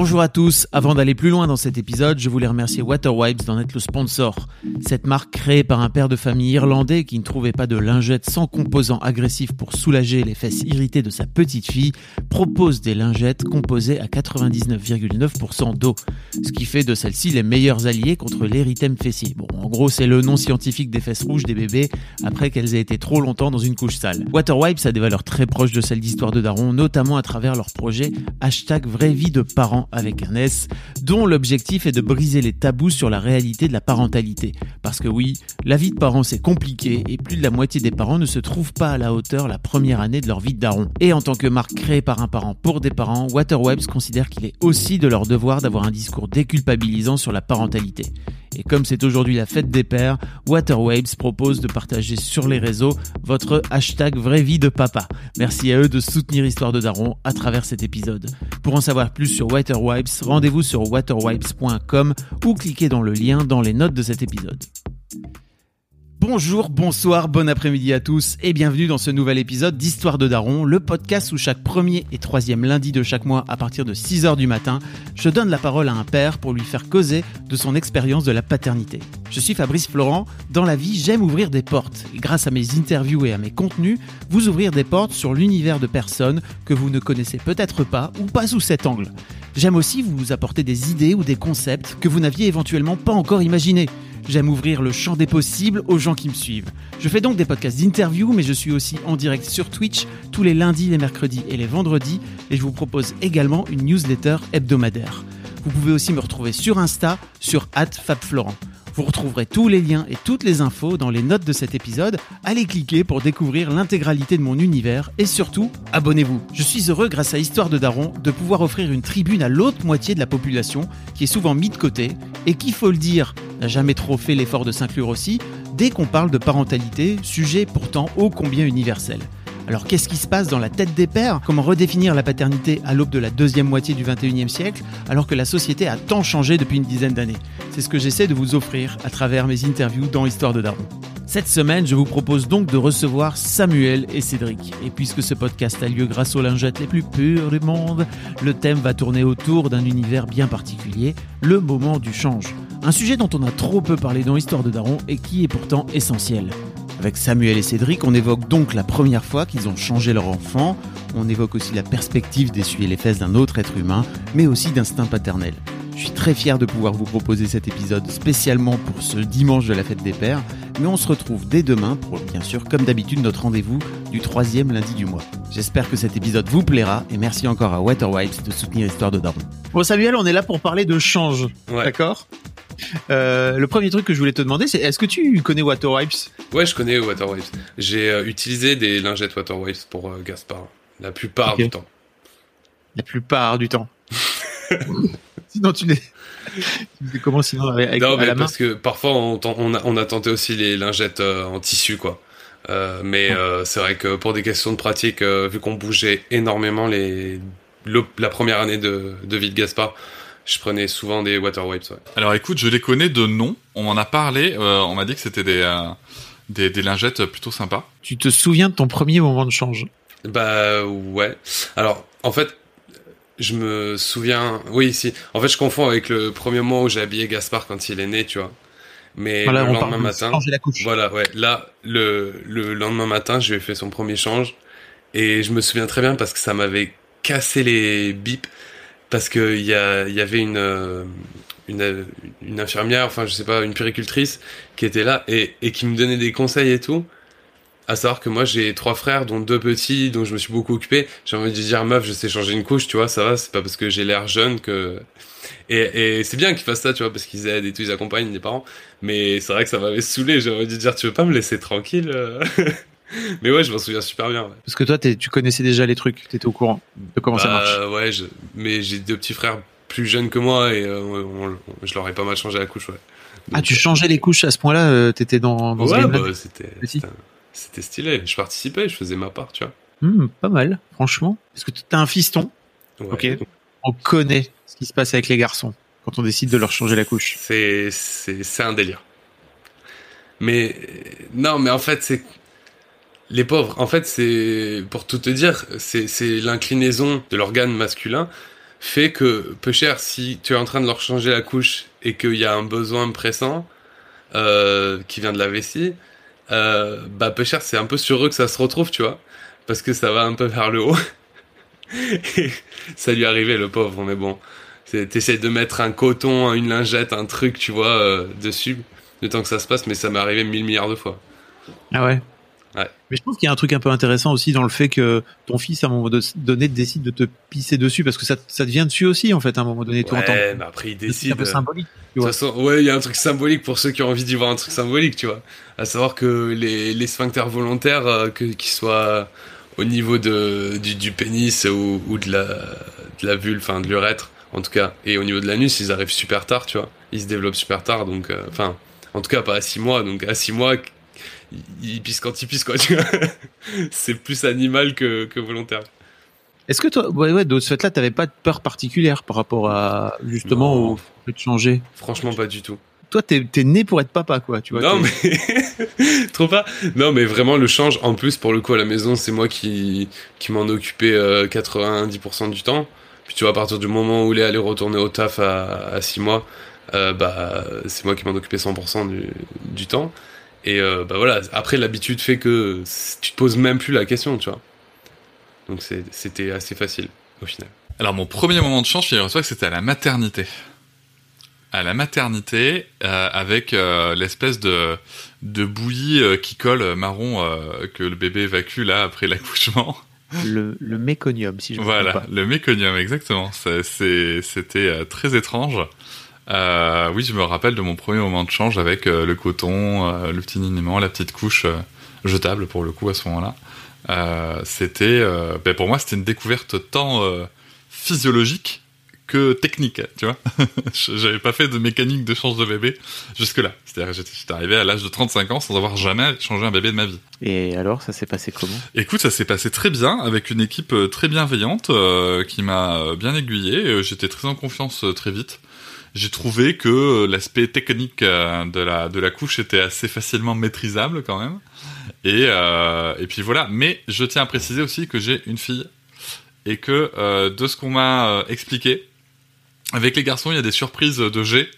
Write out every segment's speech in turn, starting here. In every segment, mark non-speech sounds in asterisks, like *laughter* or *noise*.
Bonjour à tous, avant d'aller plus loin dans cet épisode, je voulais remercier Waterwipes d'en être le sponsor. Cette marque créée par un père de famille irlandais qui ne trouvait pas de lingette sans composants agressifs pour soulager les fesses irritées de sa petite fille, propose des lingettes composées à 99,9% d'eau, ce qui fait de celles-ci les meilleurs alliés contre l'érythème fessier. Bon, en gros, c'est le nom scientifique des fesses rouges des bébés après qu'elles aient été trop longtemps dans une couche sale. Waterwipes a des valeurs très proches de celles d'Histoire de Daron, notamment à travers leur projet hashtag vraie vie de parents avec un S, dont l'objectif est de briser les tabous sur la réalité de la parentalité. Parce que oui, la vie de parents c'est compliqué et plus de la moitié des parents ne se trouvent pas à la hauteur la première année de leur vie de daron. Et en tant que marque créée par un parent pour des parents, Waterwebs considère qu'il est aussi de leur devoir d'avoir un discours déculpabilisant sur la parentalité. Et comme c'est aujourd'hui la fête des pères, Waterwaves propose de partager sur les réseaux votre hashtag vraie vie de papa. Merci à eux de soutenir Histoire de Daron à travers cet épisode. Pour en savoir plus sur Waterwipes, rendez-vous sur waterwipes.com ou cliquez dans le lien dans les notes de cet épisode. Bonjour, bonsoir, bon après-midi à tous et bienvenue dans ce nouvel épisode d'Histoire de Daron, le podcast où chaque premier et troisième lundi de chaque mois à partir de 6h du matin, je donne la parole à un père pour lui faire causer de son expérience de la paternité. Je suis Fabrice Florent, dans la vie j'aime ouvrir des portes grâce à mes interviews et à mes contenus, vous ouvrir des portes sur l'univers de personnes que vous ne connaissez peut-être pas ou pas sous cet angle. J'aime aussi vous apporter des idées ou des concepts que vous n'aviez éventuellement pas encore imaginés. J'aime ouvrir le champ des possibles aux gens qui me suivent. Je fais donc des podcasts d'interview, mais je suis aussi en direct sur Twitch tous les lundis, les mercredis et les vendredis, et je vous propose également une newsletter hebdomadaire. Vous pouvez aussi me retrouver sur Insta, sur @fabflorent. Vous retrouverez tous les liens et toutes les infos dans les notes de cet épisode. Allez cliquer pour découvrir l'intégralité de mon univers et surtout, abonnez-vous. Je suis heureux grâce à Histoire de Daron de pouvoir offrir une tribune à l'autre moitié de la population qui est souvent mise de côté et qui, faut le dire, n'a jamais trop fait l'effort de s'inclure aussi dès qu'on parle de parentalité, sujet pourtant ô combien universel. Alors qu'est-ce qui se passe dans la tête des pères? Comment redéfinir la paternité à l'aube de la deuxième moitié du 21e siècle alors que la société a tant changé depuis une dizaine d'années? C'est ce que j'essaie de vous offrir à travers mes interviews dans Histoire de Daron. Cette semaine, je vous propose donc de recevoir Samuel et Cédric. Et puisque ce podcast a lieu grâce aux lingettes les plus pures du monde, le thème va tourner autour d'un univers bien particulier, le moment du change. Un sujet dont on a trop peu parlé dans Histoire de Daron et qui est pourtant essentiel. Avec Samuel et Cédric, on évoque donc la première fois qu'ils ont changé leur enfant, on évoque aussi la perspective d'essuyer les fesses d'un autre être humain, mais aussi d'instinct paternel. Je suis très fier de pouvoir vous proposer cet épisode spécialement pour ce dimanche de la fête des pères, mais on se retrouve dès demain pour, bien sûr, comme d'habitude, notre rendez-vous du troisième lundi du mois. J'espère que cet épisode vous plaira et merci encore à Waterwipes de soutenir Histoire de Daron. Bon Samuel, on est là pour parler de change, Ouais. d'accord? Euh, le premier truc que je voulais te demander, c'est est-ce que tu connais Waterwipes Ouais, je connais Waterwaves. J'ai euh, utilisé des lingettes Waterwaves pour euh, Gaspard. La plupart du temps. La plupart du temps. *laughs* sinon, tu les. comment sinon avec, non, mais la main parce que parfois on, a, on a tenté aussi les lingettes euh, en tissu, quoi. Mais euh, c'est vrai que pour des questions de pratique, vu qu'on bougeait énormément les, le- la première année de, de vie de Gaspard, je prenais souvent des Waterwaves. Ouais. Alors écoute, je les connais de nom. On m'en a parlé. euh, on m'a dit que c'était des, euh, des des lingettes plutôt sympas. Tu te souviens de ton premier moment de change? Bah ouais. Alors en fait, je me souviens. Oui, si. En fait, je confonds avec le premier mois où j'ai habillé Gaspard quand il est né, tu vois. Mais Voilà, le lendemain matin. la couche. Voilà, ouais. Là, le, le lendemain matin, je lui ai fait son premier change. Et je me souviens très bien parce que ça m'avait cassé les bips. Parce que il y, y avait une, euh, une, une infirmière, enfin, je sais pas, une puricultrice qui était là et, et qui me donnait des conseils et tout. À savoir que moi, j'ai trois frères, dont deux petits, dont je me suis beaucoup occupé. J'ai envie de dire, meuf, je sais changer une couche, tu vois, ça va, c'est pas parce que j'ai l'air jeune que, et, et c'est bien qu'ils fassent ça, tu vois, parce qu'ils aident et tout, ils accompagnent les parents. Mais c'est vrai que ça m'avait saoulé. J'ai envie de dire, tu veux pas me laisser tranquille euh? *laughs* *laughs* Mais ouais, je m'en souviens super bien. Ouais. Parce que toi, tu connaissais déjà les trucs, t'étais au courant de comment ça Bah, marche. Ouais, je... mais j'ai deux petits frères plus jeunes que moi et euh, on- on- je leur ai pas mal changé la couche, ouais. Ah, tu changeais les couches à ce point-là euh, T'étais dans, Ouais, bah, c'était, c'était, stylé. Je participais, je faisais ma part, tu vois. Hmm, Pas mal, franchement. Parce que t'as un fiston, Ouais. ok on connaît ce qui se passe avec les garçons quand on décide de leur changer la couche. C'est, c'est, c'est un délire. Mais non, mais en fait, c'est les pauvres. En fait, c'est pour tout te dire, c'est, l'inclinaison de l'organe masculin fait que peu cher si tu es en train de leur changer la couche et qu'il y a un besoin pressant euh, qui vient de la vessie, euh, bah peu cher c'est un peu sur eux que ça se retrouve, tu vois, parce que ça va un peu vers le haut. *laughs* ça lui arrivait le pauvre, mais bon, t'essayes de mettre un coton, une lingette, un truc, tu vois, euh, dessus, le temps que ça se passe, mais ça m'est arrivé mille milliards de fois. Ah ouais? Ouais. Mais je trouve qu'il y a un truc un peu intéressant aussi dans le fait que ton fils, à un moment donné, décide de te pisser dessus parce que ça, ça te vient dessus aussi, en fait, à un moment donné, tout en temps. Ouais, mais après, il décide. C'est un peu euh, symbolique. De toute façon, ouais, il y a un truc symbolique pour ceux qui ont envie d'y voir un truc symbolique, tu vois. À savoir que les, les sphincters volontaires, euh, que, qu'ils soient au niveau de, du, du pénis ou, ou de la, de la vulve, enfin, de l'urètre, en tout cas, et au niveau de l'anus, ils arrivent super tard, tu vois. Ils se développent super tard, donc, euh, enfin, en tout cas, pas à 6 mois, donc à 6 mois, il pisse quand il pisse, quoi. *laughs* C'est plus animal que, que volontaire. Est-ce que toi, ouais, ouais, de ce fait-là, t'avais pas de peur particulière par rapport à, justement, Non. au fait de changer? Franchement, pas du tout. Toi, t'es, t'es né pour être papa, quoi, tu vois. Non mais *laughs* trop pas. Non mais vraiment le change. En plus pour le coup à la maison c'est moi qui qui m'en occupais euh, 90% du temps. Puis tu vois à partir du moment où Léa allait retourner au taf à, à 6 mois, euh, bah c'est moi qui m'en occupais 100% du, du temps. Et euh, bah voilà après l'habitude fait que tu te poses même plus la question tu vois. Donc c'était assez facile au final. Alors mon premier moment de change, figure-toi que c'était à la maternité. À la maternité, euh, avec euh, l'espèce de, de bouillie euh, qui colle marron euh, que le bébé évacue là après l'accouchement. Le, le méconium, si je me Voilà, trompe pas. le méconium, exactement. C'était euh, très étrange. Euh, oui, je me rappelle de mon premier moment de change avec euh, le coton, euh, le petit niniment, la petite couche jetable pour le coup à ce moment-là. C'était, ben, pour moi, c'était une découverte tant physiologique que technique, tu vois. *laughs* J'avais pas fait de mécanique de change de bébé jusque-là. C'est-à-dire que j'étais arrivé à l'âge de 35 ans sans avoir jamais changé un bébé de ma vie. Et alors, ça s'est passé comment? Écoute, ça s'est passé très bien avec une équipe très bienveillante euh, qui m'a bien aiguillé. J'étais très en confiance euh, très vite. J'ai trouvé que euh, l'aspect technique euh, de la de la couche était assez facilement maîtrisable quand même. Et euh, et puis voilà. Mais je tiens à préciser aussi que j'ai une fille et que euh, de ce qu'on m'a expliqué, avec les garçons, il y a des surprises de G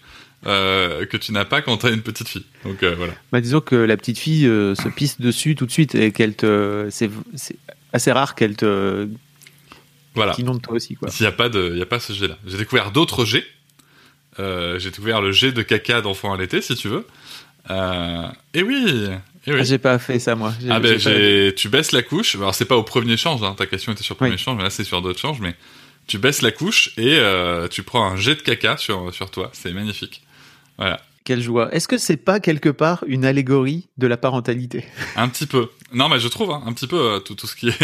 euh, que tu n'as pas quand t'as une petite fille. Donc euh, voilà. Bah, disons que la petite fille euh, se pisse dessus tout de suite et qu'elle te, c'est, c'est assez rare qu'elle te, Voilà. t'inonde toi aussi, quoi. Il n'y a pas de, il y a pas ce jet-là. J'ai découvert d'autres jets. Euh, j'ai découvert le jet de caca d'enfant à l'été, si tu veux. Euh, et oui, et oui. Ah, j'ai pas fait ça, moi. Ah ben, pas- tu baisses la couche. Alors c'est pas au premier change, hein, ta question était sur le premier Oui. change, mais là c'est sur d'autres changes. Mais tu baisses la couche et euh, tu prends un jet de caca sur sur toi. C'est magnifique. Voilà, Quelle joie. Est-ce que c'est pas quelque part une allégorie de la parentalité? Un petit peu. Non, mais je trouve hein, un petit peu euh, tout tout ce qui est.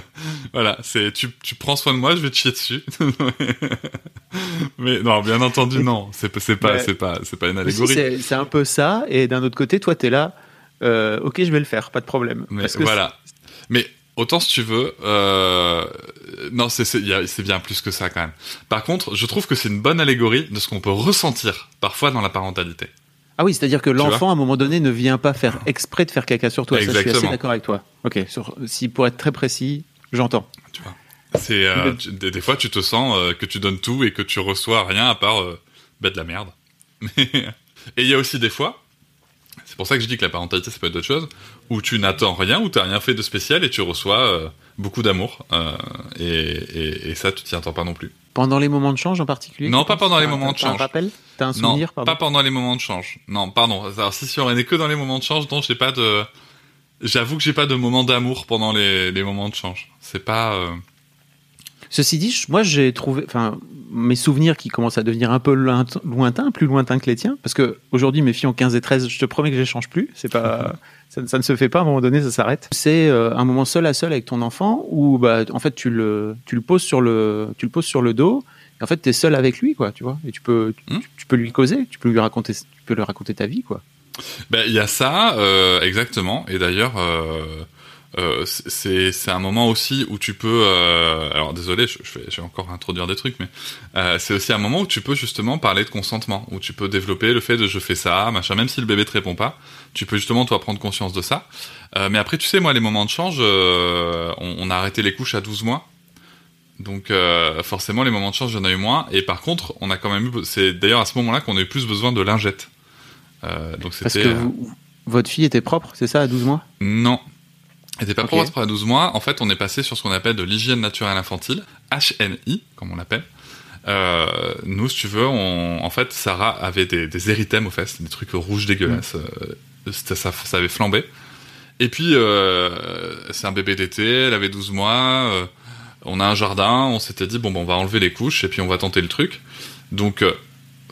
*laughs* voilà, c'est tu tu prends soin de moi, je vais te chier dessus. *laughs* mais non, bien entendu non. C'est pas c'est pas c'est pas c'est pas une allégorie. c'est, c'est un peu ça. Et d'un autre côté, toi, t'es là. euh, ok, je vais le faire, pas de problème. Mais Parce que voilà. Mais autant si tu veux, euh, non, c'est bien plus que ça quand même. Par contre, je trouve que c'est une bonne allégorie de ce qu'on peut ressentir parfois dans la parentalité. Ah oui, c'est-à-dire que l'enfant, à un moment donné, ne vient pas faire exprès de faire caca sur toi. Ça, je suis assez Exactement. d'accord avec toi. Ok, sur, si pour être très précis, j'entends. Tu vois. C'est euh, des, des fois tu te sens euh, que tu donnes tout et que tu reçois rien à part euh, bah, de la merde. *laughs* Et il y a aussi des fois, pour ça que je dis que la parentalité ça peut être autre chose, où tu n'attends rien, où t'as rien fait de spécial et tu reçois euh, beaucoup d'amour. euh, et, et, et ça tu t'y attends pas non plus. Pendant les moments de change en particulier Non, tu pas pendant les moments de un change. rappel T'as un Non, souvenir pardon pas pendant les moments de change. Non, pardon. Alors si si on est que dans les moments de change, non, j'ai pas de. J'avoue que j'ai pas de moment d'amour pendant les, les moments de change. C'est pas. euh, Ceci dit, moi j'ai trouvé, enfin, mes souvenirs qui commencent à devenir un peu loint- lointains, plus lointains que les tiens, parce que aujourd'hui mes filles ont 15 et 13, je te promets que je les change plus, c'est pas, *laughs* ça, ça ne se fait pas, à un moment donné ça s'arrête. C'est euh, un moment seul à seul avec ton enfant où, bah, en fait, tu le, tu le poses sur le, tu le poses sur le dos, et en fait, t'es seul avec lui, quoi, tu vois, et tu peux, tu, Hmm. tu peux lui causer, tu peux lui raconter, tu peux lui raconter ta vie, quoi. Ben, il y a ça, euh, exactement. Et d'ailleurs, euh, euh, c'est c'est un moment aussi où tu peux. euh, alors désolé, je, je, vais, je vais encore introduire des trucs, mais euh, c'est aussi un moment où tu peux justement parler de consentement, où tu peux développer le fait de je fais ça, machin. Même si le bébé te répond pas, tu peux justement toi prendre conscience de ça. Euh, mais après, tu sais, moi, les moments de change, euh, on, on a arrêté les couches à 12 mois. Donc euh, forcément, les moments de chance, j'en ai eu moins. Et par contre, on a quand même eu. C'est d'ailleurs à ce moment-là qu'on a eu plus besoin de lingettes. Euh, donc Parce c'était. que euh, vous- votre fille était propre, c'est ça, à 12 mois? Non. Elle était pas Ok. propre à 12 mois. En fait, on est passé sur ce qu'on appelle de l'hygiène naturelle infantile, HNI, comme on l'appelle. Euh, nous, si tu veux, on, en fait, Sarah avait des, des érythèmes aux fesses, des trucs rouges dégueulasses. Euh, c'était- ça, ça avait flambé. Et puis, euh, c'est un bébé d'été, elle avait 12 mois, euh, on a un jardin, on s'était dit, bon, ben, on va enlever les couches et puis on va tenter le truc. Donc, euh,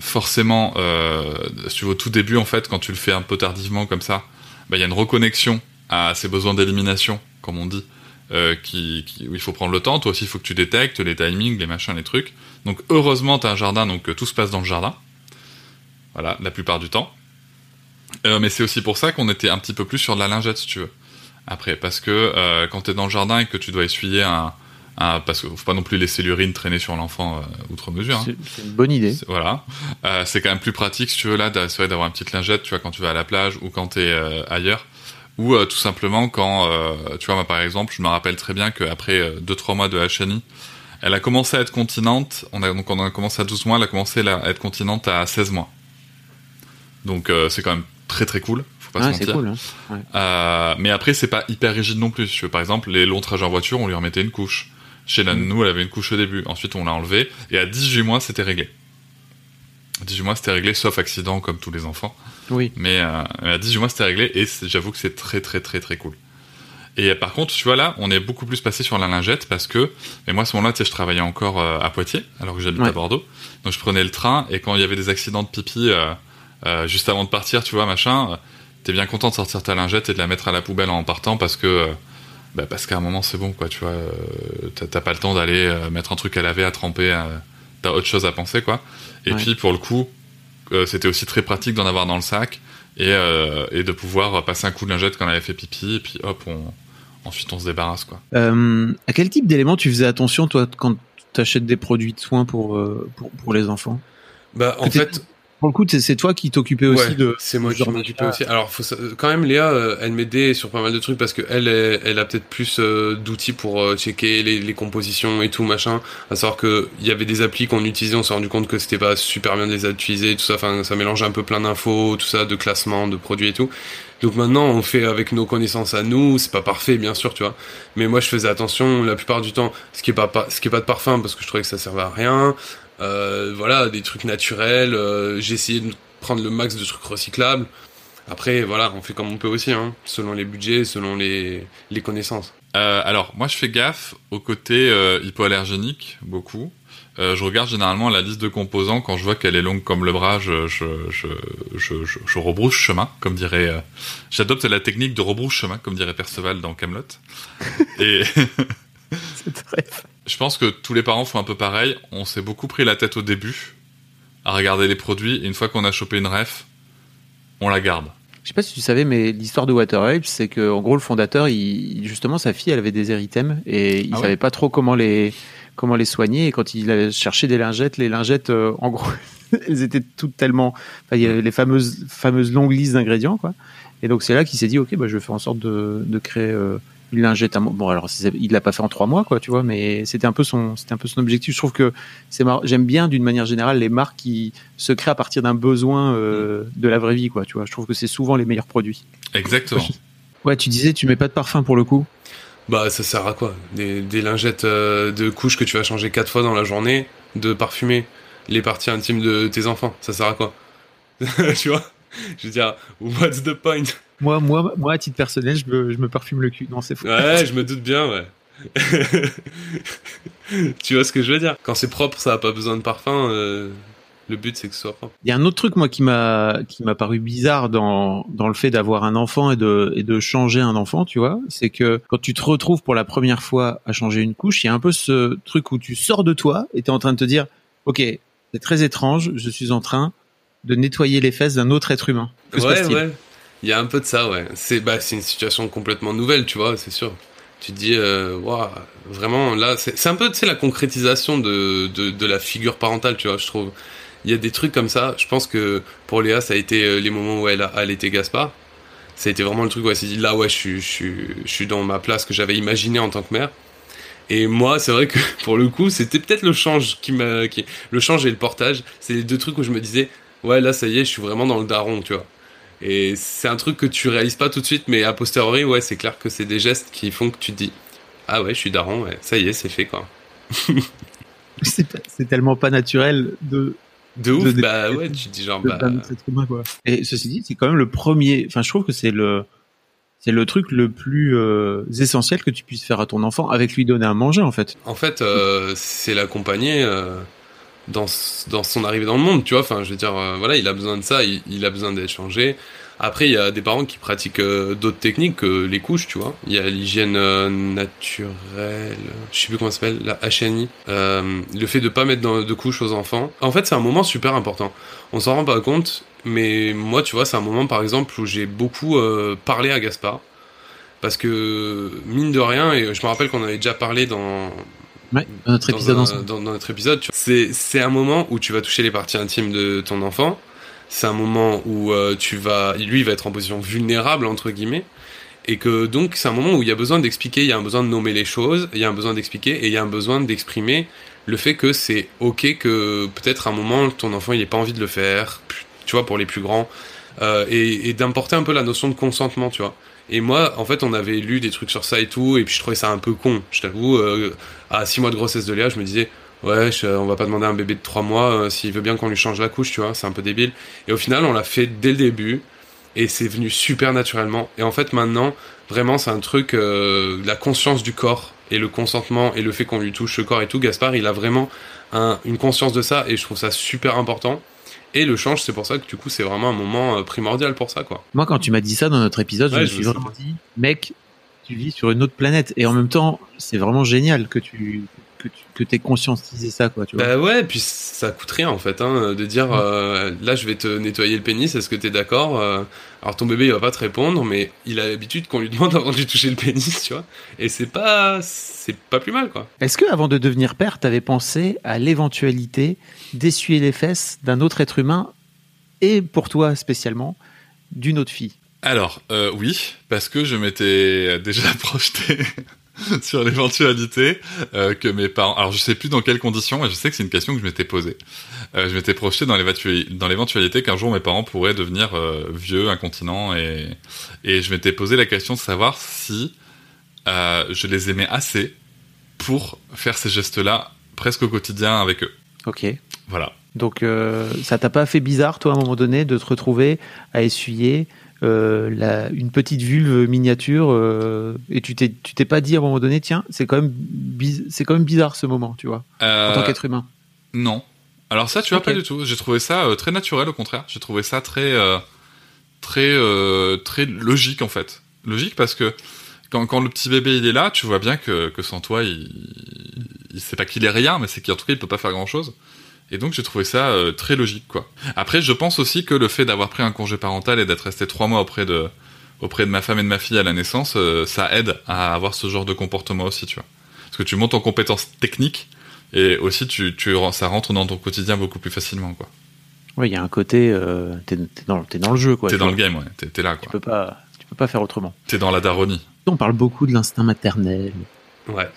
forcément, euh, si tu veux, au tout début, en fait, quand tu le fais un peu tardivement comme ça, bah, il y a une reconnexion à ces besoins d'élimination, comme on dit, euh, qui, qui- où il faut prendre le temps. Toi aussi, il faut que tu détectes les timings, les machins, les trucs. Donc, heureusement, tu as un jardin, donc euh, tout se passe dans le jardin. Voilà, la plupart du temps. Euh, mais c'est aussi pour ça qu'on était un petit peu plus sur de la lingette, si tu veux. Après, parce que quand tu es dans le jardin et que tu dois essuyer un... parce qu'il faut pas non plus laisser l'urine traîner sur l'enfant euh, outre mesure. hein. C'est une bonne idée. C'est- Voilà. Euh, c'est quand même plus pratique, si tu veux, là, d'avoir une petite lingette, tu vois, quand tu vas à la plage ou quand t'es euh, ailleurs. Ou euh, tout simplement quand, euh, tu vois, moi, par exemple, je me rappelle très bien qu'après 2-3 mois de HNI, elle a commencé à être continente. On a, donc, on a commencé à 12 mois, elle a commencé à être continente à 16 mois. Donc, euh, c'est quand même très très cool. Faut pas Ouais, se mentir. cool. hein. Euh, mais après, c'est pas hyper rigide non plus. Si tu veux, par exemple, les longs trajets en voiture, on lui remettait une couche. Chez la Mm. nous, elle avait une couche au début. Ensuite, on l'a enlevée. Et à 18 mois, c'était réglé. À 18 mois, c'était réglé, sauf accident, comme tous les enfants. Oui. Mais euh, à 18 mois, c'était réglé. Et j'avoue que c'est très, très, très, très cool. Et euh, par contre, tu vois, là, on est beaucoup plus passé sur la lingette parce que, et moi, à ce moment-là, tu sais, je travaillais encore euh, à Poitiers, alors que j'habite Ouais. à Bordeaux. Donc, je prenais le train et quand il y avait des accidents de pipi, euh, euh, juste avant de partir, tu vois, machin, t'es bien content de sortir ta lingette et de la mettre à la poubelle en partant parce que, bah, parce qu'à un moment, c'est bon, quoi, tu vois, t'as- pas le temps d'aller mettre un truc à laver, à tremper, t'as autre chose à penser, quoi. Et Ouais. puis, pour le coup, c'était aussi très pratique d'en avoir dans le sac et, euh, et de pouvoir passer un coup de lingette quand on avait fait pipi et puis hop, on, ensuite on se débarrasse, quoi. Euh, à quel type d'éléments tu faisais attention, toi, quand tu achètes des produits de soins pour, euh, pour, pour les enfants? Bah, en fait, Pour le coup, c'est toi qui t'occupais aussi ouais, de. c'est moi ce qui m'occupais aussi. Alors, faut, quand même, Léa, euh, elle m'aidait sur pas mal de trucs parce que elle, a peut-être plus euh, d'outils pour euh, checker les, les compositions et tout machin. À savoir que il y avait des applis qu'on utilisait, on s'est rendu compte que c'était pas super bien de les utiliser, tout ça. Enfin, ça mélangeait un peu plein d'infos, tout ça, de classement, de produits et tout. Donc maintenant, on fait avec nos connaissances à nous. C'est pas parfait, bien sûr, tu vois. Mais moi, je faisais attention la plupart du temps. Ce qui est pas, pas ce qui est pas de parfum parce que je trouvais que ça servait à rien. Euh, voilà, des trucs naturels. Euh, J'ai essayé de prendre le max de trucs recyclables. Après, voilà, on fait comme on peut aussi, hein, selon les budgets, selon les, les connaissances. Euh, alors, moi, je fais gaffe au côté euh, hypoallergénique, beaucoup. Euh, je regarde généralement la liste de composants. Quand je vois qu'elle est longue comme le bras, je, je, je, je, je, je rebrouche chemin, comme dirait... euh, J'adopte la technique de rebrouche chemin, comme dirait Perceval dans Camelot. Et *laughs* C'est très- je pense que tous les parents font un peu pareil. On s'est beaucoup pris la tête au début à regarder les produits. Et une fois qu'on a chopé une ref, on la garde. Je sais pas si tu savais, mais l'histoire de Water c'est que en gros le fondateur, il, justement sa fille, elle avait des érythèmes et il Ah ouais savait pas trop comment les comment les soigner. Et quand il a cherché des lingettes, les lingettes, euh, en gros, *laughs* elles étaient toutes tellement, enfin, il y avait les fameuses fameuses longues listes d'ingrédients, quoi. Et donc c'est là qu'il s'est dit, ok, bah, je vais faire en sorte de, de créer euh, une lingette. à mo- Bon, alors il l'a pas fait en trois mois, quoi, tu vois, mais c'était un peu son, c'était un peu son objectif. Je trouve que c'est marrant. J'aime bien d'une manière générale les marques qui se créent à partir d'un besoin euh, de la vraie vie, quoi. Tu vois, je trouve que c'est souvent les meilleurs produits. Exactement. *laughs* Ouais, tu disais, tu mets pas de parfum pour le coup. Bah, ça sert à quoi? Des, des lingettes euh, de couches que tu vas changer quatre fois dans la journée, de parfumer les parties intimes de tes enfants. Ça sert à quoi? *laughs* Tu vois? Je veux dire, what's the point? Moi, moi, moi, à titre personnel, je me, je me parfume le cul. Non, c'est faux. Ouais, je me doute bien, ouais. *laughs* tu vois ce que je veux dire? Quand c'est propre, ça a pas besoin de parfum. euh, le but, c'est que ce soit propre. Il y a un autre truc, moi, qui m'a, qui m'a paru bizarre dans, dans le fait d'avoir un enfant et de, et de changer un enfant, tu vois? C'est que quand tu te retrouves pour la première fois à changer une couche, il y a un peu ce truc où tu sors de toi et t'es en train de te dire, OK, c'est très étrange, je suis en train de nettoyer les fesses d'un autre être humain. Que se ouais, passe-t-il? ouais. Il y a un peu de ça, ouais. C'est bah, une situation complètement nouvelle, tu vois, c'est sûr. Tu te dis, euh, waouh, vraiment, là, c'est un peu, tu sais, la concrétisation de, de, la figure parentale, tu vois, je trouve. Il y a des trucs comme ça. Je pense que pour Léa, ça a été euh, les moments où elle a allaité Gaspard. Ça a été vraiment le truc où elle s'est dit, là, ouais, je je suis, je suis dans ma place que j'avais imaginée en tant que mère. Et moi, c'est vrai que *laughs* pour le coup, c'était peut-être le change qui m'a, qui, le change et le portage, c'est les deux trucs où je me disais, ouais, là, ça y est, je suis vraiment dans le daron, tu vois. Et c'est un truc que tu réalises pas tout de suite, mais a posteriori, ouais, c'est clair que c'est des gestes qui font que tu te dis, ah ouais, je suis daron, ouais, ça y est, c'est fait, quoi. *laughs* *laughs* c'est tellement pas naturel de. De ouf, bah ouais, tu te dis genre, bah. quoi. Et ceci dit, c'est quand même le premier, enfin, je trouve que c'est le, c'est le truc le plus euh, essentiel que tu puisses faire à ton enfant avec lui donner à manger en fait. En fait, euh, c'est l'accompagner euh, dans dans son arrivée dans le monde, tu vois. Enfin, je veux dire, voilà, il a besoin de ça, il, a besoin d'échanger. Après, il y a des parents qui pratiquent d'autres techniques que les couches, tu vois. Il y a l'hygiène naturelle, je sais plus comment ça s'appelle, la HNI. le fait de pas mettre de couches aux enfants. En fait, c'est un moment super important. On s'en rend pas compte, mais moi, tu vois, c'est un moment, par exemple, où j'ai beaucoup euh, parlé à Gaspard. Parce que, mine de rien, et je me rappelle qu'on avait déjà parlé dans, dans notre épisode dans, notre épisode, c'est un moment où tu vas toucher les parties intimes de ton enfant. C'est un moment où euh, tu vas, lui, il va être en position vulnérable entre guillemets, et que donc c'est un moment où il y a besoin d'expliquer, il y a un besoin de nommer les choses, il y a un besoin d'expliquer et il y a un besoin d'exprimer le fait que c'est ok que peut-être un moment ton enfant il n'ait pas envie de le faire, tu vois, pour les plus grands, euh, et, et d'importer un peu la notion de consentement, tu vois. Et moi, en fait, on avait lu des trucs sur ça et tout, et puis je trouvais ça un peu con, je t'avoue. Euh, à 6 mois de grossesse de Léa, je me disais, ouais, on va pas demander à un bébé de 3 mois euh, s'il veut bien qu'on lui change la couche, tu vois, c'est un peu débile. Et au final, on l'a fait dès le début, et c'est venu super naturellement. Et en fait, maintenant, vraiment, c'est un truc, euh, la conscience du corps, et le consentement, et le fait qu'on lui touche le corps et tout. Gaspard, il a vraiment un, une conscience de ça, et je trouve ça super important. Et le change, c'est pour ça que du coup, c'est vraiment un moment euh, primordial pour ça, quoi. Moi, quand tu m'as dit ça dans notre épisode, je me suis vraiment dit, mec, tu vis sur une autre planète. Et en même temps, c'est vraiment génial que tu que tu que t'aies conscientisé ça, quoi. Tu vois. Bah ouais, puis ça coûte rien en fait, hein, de dire euh, là, je vais te nettoyer le pénis. Est-ce que t'es d'accord euh, Alors ton bébé, il va pas te répondre, mais il a l'habitude qu'on lui demande avant de lui toucher le pénis, tu vois. Et c'est pas c'est pas plus mal, quoi. Est-ce que avant de devenir père, t'avais pensé à l'éventualité d'essuyer les fesses d'un autre être humain et pour toi spécialement d'une autre fille? Alors, euh, oui, parce que je m'étais déjà *laughs* projeté *laughs* sur l'éventualité euh, que mes parents... Alors, je sais plus dans quelles conditions, mais je sais que c'est une question que je m'étais posée. Euh, je m'étais projeté dans l'éventualité qu'un jour mes parents pourraient devenir vieux, incontinents, et, et je m'étais posé la question de savoir si je les aimais assez pour faire ces gestes-là presque au quotidien avec eux. Ok. Voilà. Donc, ça t'a pas fait bizarre, toi, à un moment donné, de te retrouver à essuyer euh, la, une petite vulve miniature euh, et tu t'es tu t'es pas dit à un moment donné tiens c'est quand même c'est quand même bizarre ce moment tu vois en tant euh, qu'être humain. non. Alors ça tu vois pas du tout. J'ai trouvé ça très naturel au contraire. J'ai trouvé ça très très très logique en fait. Logique parce que quand, quand le petit bébé il est là tu vois bien que, que sans toi il, il sait pas qu'il est rien mais c'est qu'en tout cas il peut pas faire grand chose et donc j'ai trouvé ça euh, très logique, quoi. Après, je pense aussi que le fait d'avoir pris un congé parental et d'être resté trois mois auprès de auprès de ma femme et de ma fille à la naissance, euh, ça aide à avoir ce genre de comportement aussi, tu vois. Parce que tu montes en compétences techniques et aussi tu, tu ça rentre dans ton quotidien beaucoup plus facilement, quoi. Oui, il y a un côté, euh, t'es dans, dans le jeu, quoi. T'es dans le game, ouais. T'es là, quoi. Tu peux pas, tu peux pas faire autrement. T'es dans la daronie. On parle beaucoup de l'instinct maternel. Ouais.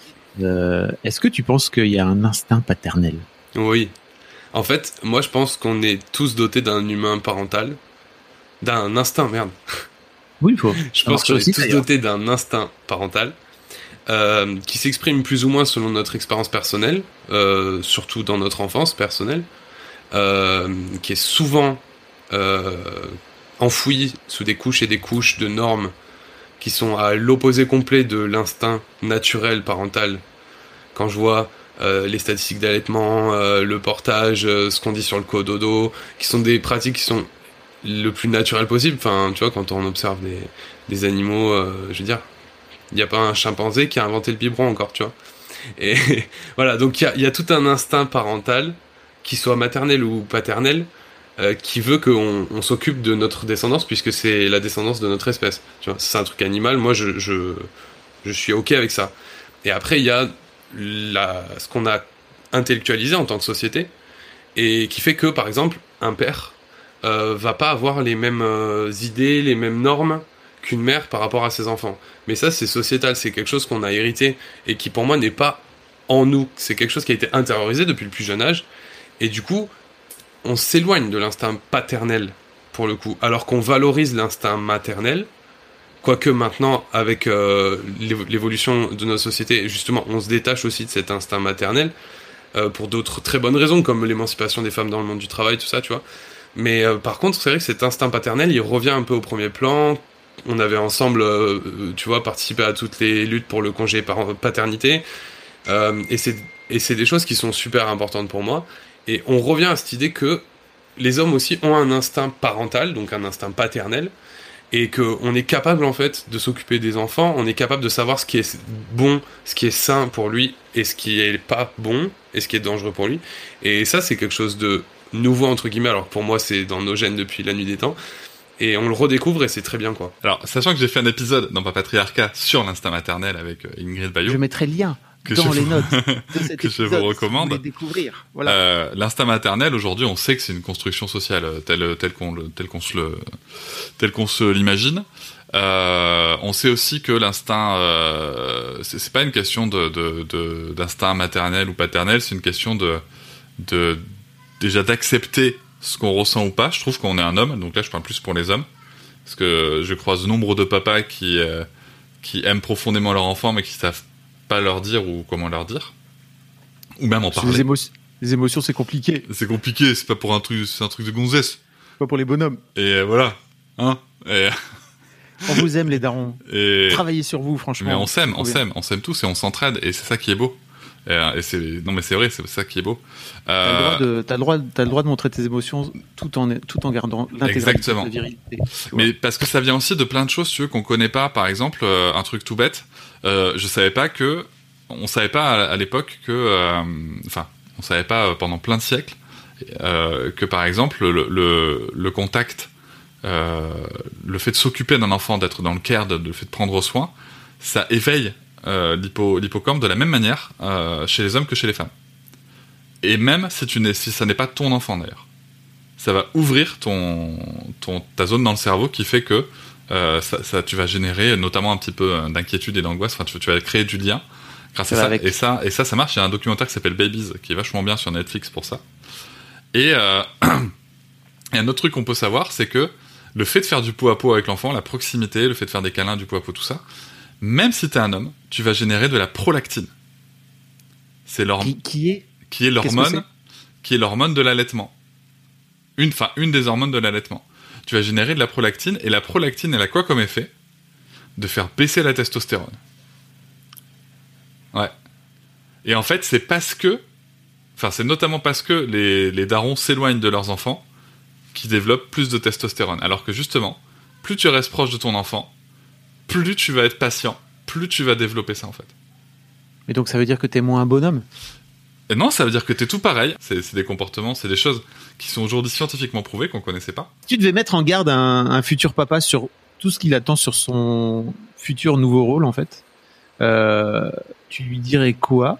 Est-ce que tu penses qu'il y a un instinct paternel? Oui. En fait, moi je pense qu'on est tous dotés d'un humain parental, d'un instinct, merde. Oui, il faut. *laughs* Je pense qu'on est tous dotés d'un instinct parental euh, qui s'exprime plus ou moins selon notre expérience personnelle, euh, surtout dans notre enfance personnelle, euh, qui est souvent enfoui sous des couches et des couches de normes qui sont à l'opposé complet de l'instinct naturel parental. Quand je vois euh, les statistiques d'allaitement, euh, le portage, euh, ce qu'on dit sur le cododo, qui sont des pratiques qui sont le plus naturel possible. Enfin, tu vois, quand on observe des, des animaux, je veux dire, il n'y a pas un chimpanzé qui a inventé le biberon encore, tu vois. Et *laughs* voilà, donc il y a, tout un instinct parental, qui soit maternel ou paternel, qui veut qu'on on, s'occupe de notre descendance, puisque c'est la descendance de notre espèce. Tu vois, c'est un truc animal, moi je, je, je suis ok avec ça. Et après, il y a ce qu'on a intellectualisé en tant que société et qui fait que par exemple un père euh, va pas avoir les mêmes euh, idées, les mêmes normes qu'une mère par rapport à ses enfants. Mais ça, c'est sociétal, c'est quelque chose qu'on a hérité et qui pour moi n'est pas en nous. C'est quelque chose qui a été intériorisé depuis le plus jeune âge. Et du coup, on s'éloigne de l'instinct paternel, pour le coup, alors qu'on valorise l'instinct maternel. Quoique maintenant, avec euh, l'évolution de notre société, justement, on se détache aussi de cet instinct maternel, euh, pour d'autres très bonnes raisons, comme l'émancipation des femmes dans le monde du travail, tout ça, tu vois. Mais euh, par contre, c'est vrai que cet instinct paternel, il revient un peu au premier plan. On avait ensemble, tu vois, participé à toutes les luttes pour le congé paternité. et c'est des choses qui sont super importantes pour moi. Et on revient à cette idée que les hommes aussi ont un instinct parental, donc un instinct paternel, et qu'on est capable en fait de s'occuper des enfants, on est capable de savoir ce qui est bon, ce qui est sain pour lui, et ce qui est pas bon, et ce qui est dangereux pour lui. Et ça, c'est quelque chose de nouveau entre guillemets. Alors pour moi, c'est dans nos gènes depuis la nuit des temps. Et on le redécouvre et c'est très bien quoi. Alors, sachant que j'ai fait un épisode dans Patriarcat sur l'instinct maternel avec euh, Ingrid Bayou. Je mettrai le lien dans les notes de *laughs* que je vous recommande. découvrir. Voilà. Euh, l'instinct maternel aujourd'hui, on sait que c'est une construction sociale euh, telle telle qu'on qu'on se le tel qu'on se l'imagine. Euh, on sait aussi que l'instinct, euh, c'est pas une question de d'instinct maternel ou paternel, c'est une question de de déjà d'accepter ce qu'on ressent ou pas. Je trouve qu'on est un homme, donc là je parle plus pour les hommes, parce que je croise nombre de papas qui euh, qui aiment profondément leur enfant mais qui savent pas leur dire ou comment leur dire. Ou même en parler. Les, émotions, c'est compliqué. C'est compliqué, c'est pas pour un truc, c'est un truc de gonzesse. Pas pour les bonhommes. Et euh, voilà. Hein? On vous aime, les darons. *laughs* Et... Travaillez sur vous, franchement. Mais on s'aime, on s'aime, on s'aime tous et on s'entraide et c'est ça qui est beau. Et, c'est non mais c'est vrai, c'est ça qui est beau. Euh... T'as le droit de, as le droit de montrer tes émotions tout en tout en gardant l'intégralité de la vérité. Mais parce que ça vient aussi de plein de choses, tu veux, qu'on connaît pas. Par exemple, euh, un truc tout bête. Euh, je savais pas que, on savait pas à, l'époque que, euh, enfin, on savait pas pendant plein de siècles euh, que par exemple le, contact, le fait de s'occuper d'un enfant, d'être dans le care, de, le fait de prendre soin, ça éveille l'hippocampe de la même manière chez les hommes que chez les femmes. Et même si, ça n'est pas ton enfant d'ailleurs, ça va ouvrir ta zone dans le cerveau qui fait que euh, ça, ça, tu vas générer notamment un petit peu euh, d'inquiétude et d'angoisse. Enfin, tu, tu, vas créer du lien grâce à ça. Et ça, et ça, ça marche. Il y a un documentaire qui s'appelle Babies qui est vachement bien sur Netflix pour ça. Et, euh, *clears throat* et un autre truc qu'on peut savoir, c'est que le fait de faire du pot à pot avec l'enfant, la proximité, le fait de faire des câlins, du pot à pot, tout ça, même si t'es un homme, tu vas générer de la prolactine. C'est l'hormone. Qui, qui, est? Qui est l'hormone, qui est l'hormone de l'allaitement. Une, enfin, une des hormones de l'allaitement tu vas générer de la prolactine, et la prolactine, elle a quoi comme effet? De faire baisser la testostérone. Ouais. Et en fait, c'est parce que, enfin, c'est notamment parce que les, les darons s'éloignent de leurs enfants qui développent plus de testostérone. Alors que justement, plus tu restes proche de ton enfant, plus tu vas être patient, plus tu vas développer ça en fait. Mais donc ça veut dire que t'es moins un bonhomme? Et non, ça veut dire que t'es tout pareil. C'est des comportements, c'est des choses qui sont aujourd'hui scientifiquement prouvées qu'on connaissait pas. Si tu devais mettre en garde un, futur papa sur tout ce qu'il attend sur son futur nouveau rôle, en fait, euh, tu lui dirais quoi?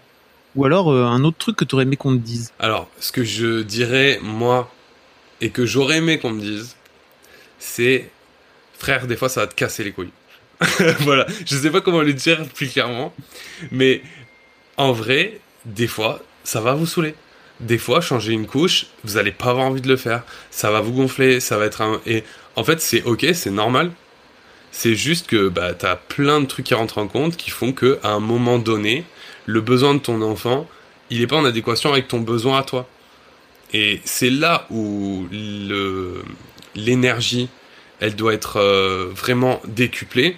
Ou alors euh, un autre truc que tu aurais aimé qu'on te dise? Alors, ce que je dirais, moi, et que j'aurais aimé qu'on me dise, c'est frère, des fois ça va te casser les couilles. *laughs* voilà, je sais pas comment le dire plus clairement, mais en vrai, des fois, ça va vous saouler. Des fois, changer une couche, vous allez pas avoir envie de le faire. Ça va vous gonfler, ça va être un... Et en fait, c'est ok, c'est normal. C'est juste que bah, tu as plein de trucs qui rentrent en compte qui font que à un moment donné, le besoin de ton enfant, il n'est pas en adéquation avec ton besoin à toi. Et c'est là où l'énergie, elle doit être euh, vraiment décuplée.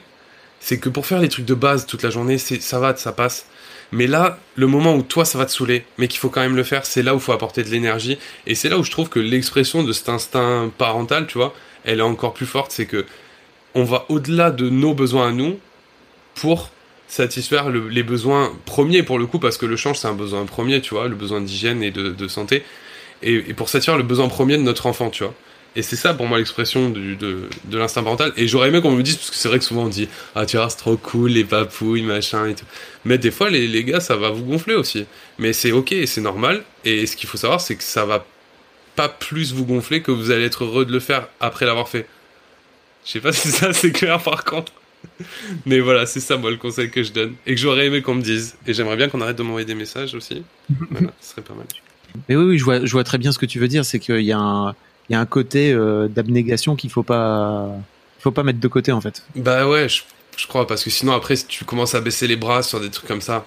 C'est que pour faire les trucs de base toute la journée, ça va, ça passe. Mais là, le moment où toi ça va te saouler, mais qu'il faut quand même le faire, c'est là où il faut apporter de l'énergie. Et c'est là où je trouve que l'expression de cet instinct parental, tu vois, elle est encore plus forte. C'est que on va au-delà de nos besoins à nous pour satisfaire les besoins premiers pour le coup, parce que le change c'est un besoin premier, tu vois, le besoin d'hygiène et de, santé. Et, et pour satisfaire le besoin premier de notre enfant, tu vois. Et c'est ça pour moi l'expression de, de l'instinct parental. Et j'aurais aimé qu'on me dise, parce que c'est vrai que souvent on dit Ah, tu vois, c'est trop cool, les papouilles, machin et tout. Mais des fois, les, les gars, ça va vous gonfler aussi. Mais c'est ok, c'est normal. Et ce qu'il faut savoir, c'est que ça va pas plus vous gonfler que vous allez être heureux de le faire après l'avoir fait. Je sais pas *laughs* si ça c'est clair par contre. *laughs* Mais voilà, c'est ça moi le conseil que je donne et que j'aurais aimé qu'on me dise. Et j'aimerais bien qu'on arrête de m'envoyer des messages aussi. *laughs* voilà, ce serait pas mal. Mais oui, oui, je vois, je vois très bien ce que tu veux dire. C'est qu'il y a un, il y a un côté euh, d'abnégation qu'il faut pas, faut pas mettre de côté en fait. Bah ouais, je, je crois parce que sinon après si tu commences à baisser les bras sur des trucs comme ça,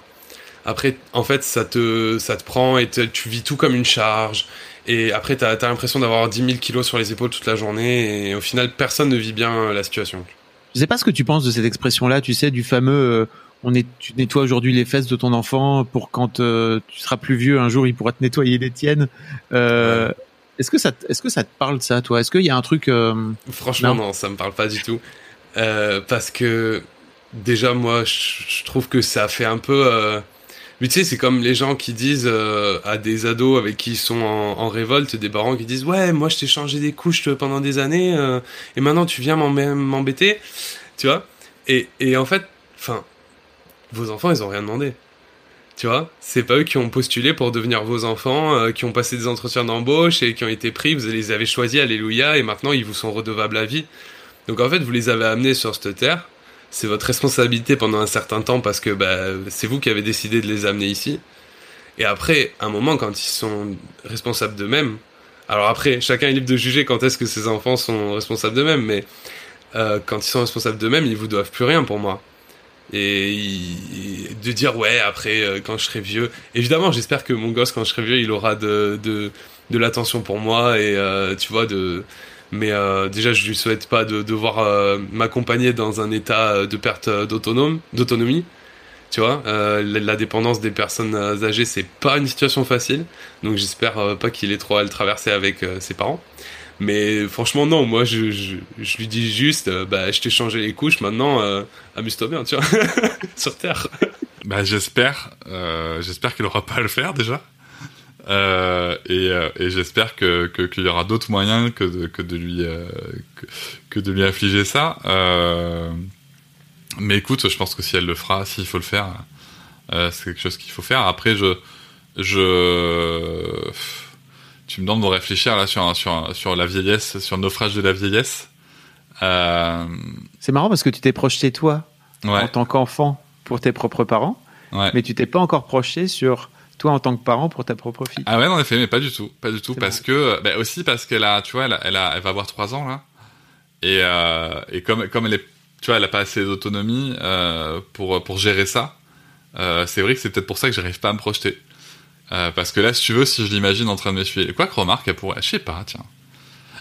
après en fait ça te, ça te prend et tu vis tout comme une charge. Et après, t'as as, l'impression d'avoir 10 000 kilos sur les épaules toute la journée, et au final, personne ne vit bien la situation. Je sais pas ce que tu penses de cette expression-là, tu sais, du fameux euh, on est, tu nettoies aujourd'hui les fesses de ton enfant pour quand euh, tu seras plus vieux, un jour il pourra te nettoyer les tiennes. Euh, Est-ce que ça, est-ce que ça te parle ça, toi? Est-ce qu'il y a un truc euh, Franchement, non? ça me parle pas du tout, parce que déjà moi, je, je, trouve que ça fait un peu mais tu sais, c'est comme les gens qui disent euh, à des ados avec qui ils sont en, en, révolte, des parents qui disent ouais, moi je t'ai changé des couches pendant des années euh, et maintenant tu viens m'embêter, tu vois? Et, et en fait, enfin, vos enfants ils ont rien demandé. Tu vois, c'est pas eux qui ont postulé pour devenir vos enfants, euh, qui ont passé des entretiens d'embauche et qui ont été pris, vous les avez choisis, alléluia, et maintenant ils vous sont redevables à vie. Donc en fait, vous les avez amenés sur cette terre, c'est votre responsabilité pendant un certain temps parce que bah, c'est vous qui avez décidé de les amener ici. Et après, un moment, quand ils sont responsables d'eux-mêmes, alors après, chacun est libre de juger quand est-ce que ses enfants sont responsables d'eux-mêmes, mais euh, quand ils sont responsables d'eux-mêmes, ils vous doivent plus rien pour moi. Et de dire ouais, après, euh, quand je serai vieux, évidemment, j'espère que mon gosse, quand je serai vieux, il aura de, de, de l'attention pour moi et euh, tu vois, de mais euh, déjà, je lui souhaite pas de devoir m'accompagner dans un état de perte d'autonomie. Tu vois, la, dépendance des personnes âgées, c'est pas une situation facile. Donc j'espère pas qu'il ait trop à le traverser avec ses parents. Mais franchement, non, moi je, je, lui dis juste, bah, je t'ai changé les couches, maintenant amuse-toi bien, tu vois, *laughs* sur Terre. Bah, j'espère, j'espère qu'il aura pas à le faire déjà. Euh, et, euh, et j'espère que qu'il y aura d'autres moyens que de, que de lui euh, que, de lui infliger ça. Euh, mais écoute, je pense que si elle le fera, s'il faut le faire, c'est quelque chose qu'il faut faire. Après, je je tu me demandes de réfléchir là sur sur sur la vieillesse, sur le naufrage de la vieillesse. C'est marrant parce que tu t'es projeté toi ouais. en tant qu'enfant pour tes propres parents, ouais. mais tu t'es pas encore projeté sur toi en tant que parent pour ta propre fille. Ah ouais, en effet, mais pas du tout, pas du tout, parce que, bah aussi parce qu'elle a, tu vois, elle, elle, a, elle va avoir trois ans là, et euh, et comme comme elle est, tu vois, elle a pas assez d'autonomie euh, pour pour gérer ça. Euh, c'est vrai que c'est peut-être pour ça que j'arrive pas à me projeter, euh, parce que là, si tu veux, si je l'imagine en train de m'essuyer, quoi que remarque, elle pourrait, je sais pas, tiens.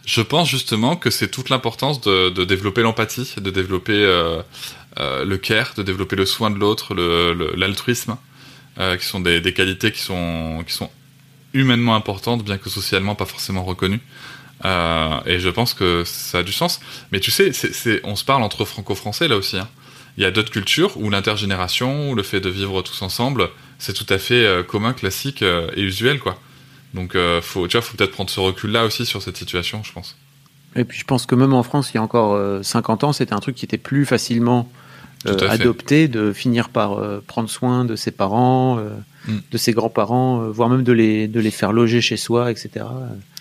Je pense justement que c'est toute l'importance de, développer l'empathie, de développer euh, euh, le care, de développer le soin de l'autre, l'altruisme. Qui sont des, qualités qui sont, humainement importantes, bien que socialement pas forcément reconnues. Et je pense que ça a du sens. Mais tu sais, on se parle entre franco-français là aussi. Hein. Il y a d'autres cultures où l'intergénération, le fait de vivre tous ensemble, c'est tout à fait euh, commun, classique euh, et usuel, quoi. Donc, euh, faut, tu vois, faut peut-être prendre ce recul-là aussi sur cette situation, je pense. Et puis, je pense que même en France, il y a encore 50 ans, c'était un truc qui était plus facilement euh, adopter, de finir par euh, prendre soin de ses parents, euh, mm. de ses grands-parents, voire même de les, de les faire loger chez soi, etc.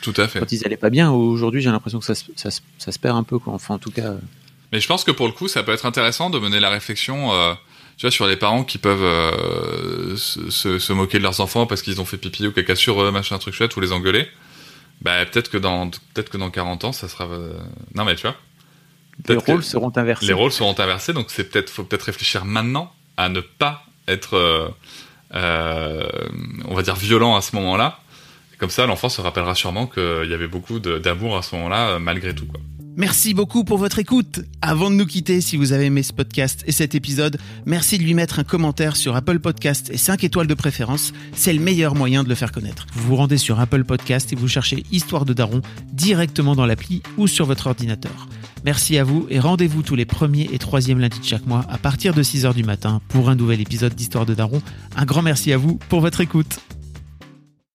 Tout à fait. Quand ils allaient pas bien, aujourd'hui j'ai l'impression que ça, ça, ça, se perd un peu, quoi. enfin en tout cas. Mais je pense que pour le coup, ça peut être intéressant de mener la réflexion, tu vois, sur les parents qui peuvent se, se, se, moquer de leurs enfants parce qu'ils ont fait pipi ou caca sur eux, machin, truc chouette, ou les engueuler. Bah peut-être que dans peut-être que dans 40 ans, ça sera. Non mais tu vois les rôles seront inversés. Les rôles seront inversés, donc c'est peut-être faut peut-être réfléchir maintenant à ne pas être, euh, euh, on va dire, violent à ce moment-là. Comme ça, l'enfant se rappellera sûrement qu'il y avait beaucoup d'amour à ce moment-là, euh, malgré tout. Quoi. Merci beaucoup pour votre écoute. Avant de nous quitter, si vous avez aimé ce podcast et cet épisode, merci de lui mettre un commentaire sur Apple Podcast et 5 étoiles de préférence. C'est le meilleur moyen de le faire connaître. Vous vous rendez sur Apple Podcast et vous cherchez Histoire de Daron directement dans l'appli ou sur votre ordinateur. Merci à vous et rendez-vous tous les premiers et troisièmes lundis de chaque mois à partir de 6h du matin pour un nouvel épisode d'Histoire de Daron. Un grand merci à vous pour votre écoute.